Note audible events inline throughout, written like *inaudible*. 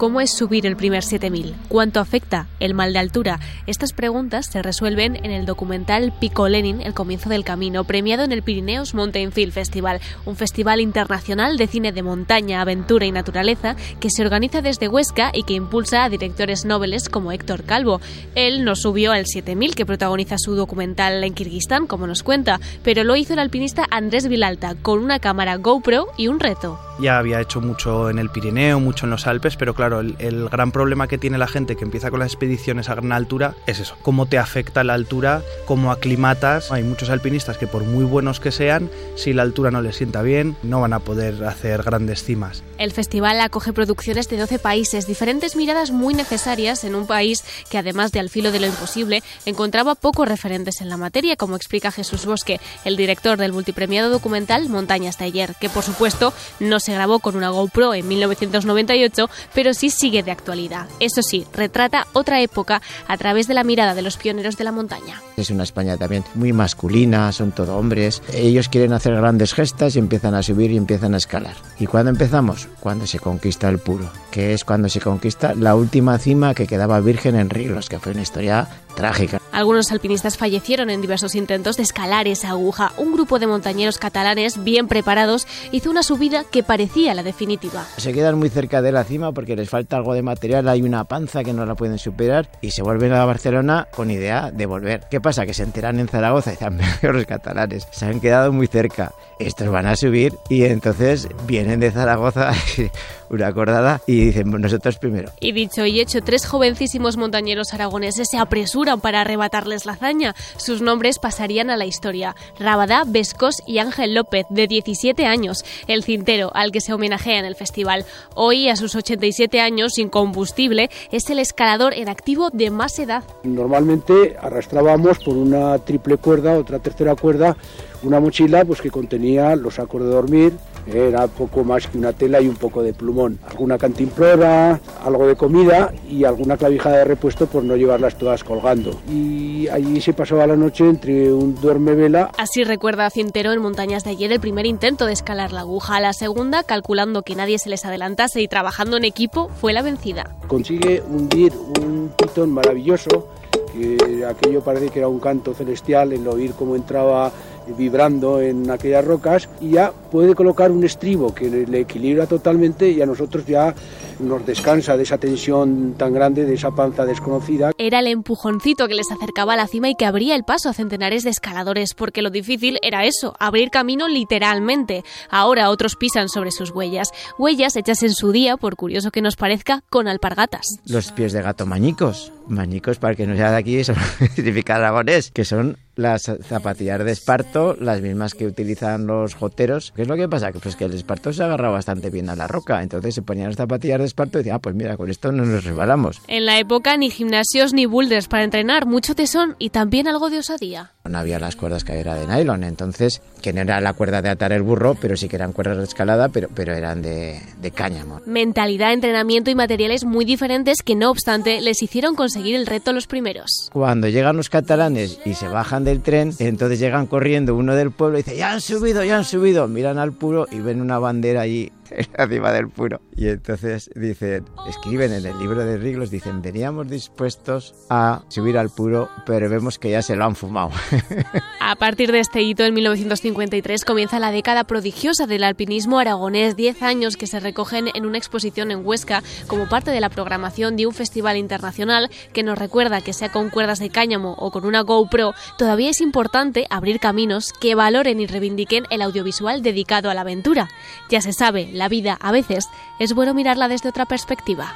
¿Cómo es subir el primer 7000? ¿Cuánto afecta el mal de altura? Estas preguntas se resuelven en el documental Pico Lenin, El comienzo del camino, premiado en el Pirineos Mountain Film Festival, un festival internacional de cine de montaña, aventura y naturaleza que se organiza desde Huesca y que impulsa a directores nobles como Héctor Calvo. Él no subió al 7000 que protagoniza su documental en Kirguistán, como nos cuenta, pero lo hizo el alpinista Andrés Vilalta con una cámara GoPro y un reto ya había hecho mucho en el Pirineo, mucho en los Alpes, pero claro, el, gran problema que tiene la gente que empieza con las expediciones a gran altura es eso, cómo te afecta la altura, cómo aclimatas. Hay muchos alpinistas que por muy buenos que sean, si la altura no les sienta bien, no van a poder hacer grandes cimas. El festival acoge producciones de 12 países, diferentes miradas muy necesarias en un país que además de al filo de lo imposible, encontraba pocos referentes en la materia, como explica Jesús Bosque, el director del multipremiado documental Montañas ayer, que por supuesto no se grabó con una GoPro en 1998, pero sí sigue de actualidad. Eso sí, retrata otra época a través de la mirada de los pioneros de la montaña. Es una España también muy masculina, son todo hombres. Ellos quieren hacer grandes gestas y empiezan a subir y empiezan a escalar. ¿Y cuándo empezamos? Cuando se conquista el puro, que es cuando se conquista la última cima que quedaba virgen en Riglos, que fue una historia trágica. Algunos alpinistas fallecieron en diversos intentos de escalar esa aguja. Un grupo de montañeros catalanes bien preparados hizo una subida que parecía la definitiva. Se quedan muy cerca de la cima porque les falta algo de material, hay una panza que no la pueden superar y se vuelven a Barcelona con idea de volver. ¿Qué pasa? Que se enteran en Zaragoza y *laughs* los catalanes, se han quedado muy cerca. Estos van a subir y entonces vienen de Zaragoza *laughs* una acordada y dicen, nosotros primero. Y dicho y hecho, tres jovencísimos montañeros aragoneses se apresuran para arrebatarles la hazaña. Sus nombres pasarían a la historia. Rabadá, Vescos y Ángel López, de 17 años, el cintero al que se homenajea en el festival. Hoy, a sus 87 años, sin combustible, es el escalador en activo de más edad. Normalmente arrastrábamos por una triple cuerda, otra tercera cuerda, una mochila pues que contenía los sacos de dormir, era poco más que una tela y un poco de plumón. Alguna cantimplora, algo de comida y alguna clavija de repuesto por no llevarlas todas colgando. Y allí se pasaba la noche entre un duerme vela. Así recuerda Cintero en Montañas de ayer el primer intento de escalar la aguja. La segunda, calculando que nadie se les adelantase y trabajando en equipo, fue la vencida. Consigue hundir un pitón maravilloso que aquello parece que era un canto celestial, el oír cómo entraba vibrando en aquellas rocas y ya puede colocar un estribo que le equilibra totalmente y a nosotros ya nos descansa de esa tensión tan grande, de esa panza desconocida. Era el empujoncito que les acercaba a la cima y que abría el paso a centenares de escaladores, porque lo difícil era eso, abrir camino literalmente. Ahora otros pisan sobre sus huellas, huellas hechas en su día, por curioso que nos parezca, con alpargatas. Los pies de gato mañicos, mañicos para que no sea de aquí, *laughs* significa aragonés, que son las zapatillas de esparto, las mismas que utilizan los joteros. ¿Qué es lo que pasa? Pues que el esparto se agarra bastante bien a la roca, entonces se ponían las zapatillas de esparto y decían, ah, pues mira, con esto no nos resbalamos. En la época ni gimnasios ni boulders para entrenar, mucho tesón y también algo de osadía. No había las cuerdas que era de nylon, entonces, que no era la cuerda de atar el burro, pero sí que eran cuerdas de escalada, pero, pero eran de, de cáñamo. Mentalidad, entrenamiento y materiales muy diferentes que no obstante les hicieron conseguir el reto los primeros. Cuando llegan los catalanes y se bajan del tren, entonces llegan corriendo uno del pueblo y dice, ya han subido, ya han subido, miran al puro y ven una bandera allí encima *laughs* del puro. Y entonces dicen, escriben en el libro de Riglos, dicen, veníamos dispuestos a subir al puro, pero vemos que ya se lo han fumado. *laughs* A partir de este hito, en 1953, comienza la década prodigiosa del alpinismo aragonés, 10 años que se recogen en una exposición en Huesca como parte de la programación de un festival internacional que nos recuerda que sea con cuerdas de cáñamo o con una GoPro, todavía es importante abrir caminos que valoren y reivindiquen el audiovisual dedicado a la aventura. Ya se sabe, la vida a veces es bueno mirarla desde otra perspectiva.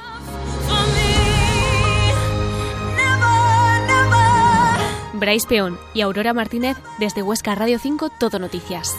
Bryce Peón y Aurora Martínez desde Huesca Radio 5 Todo Noticias.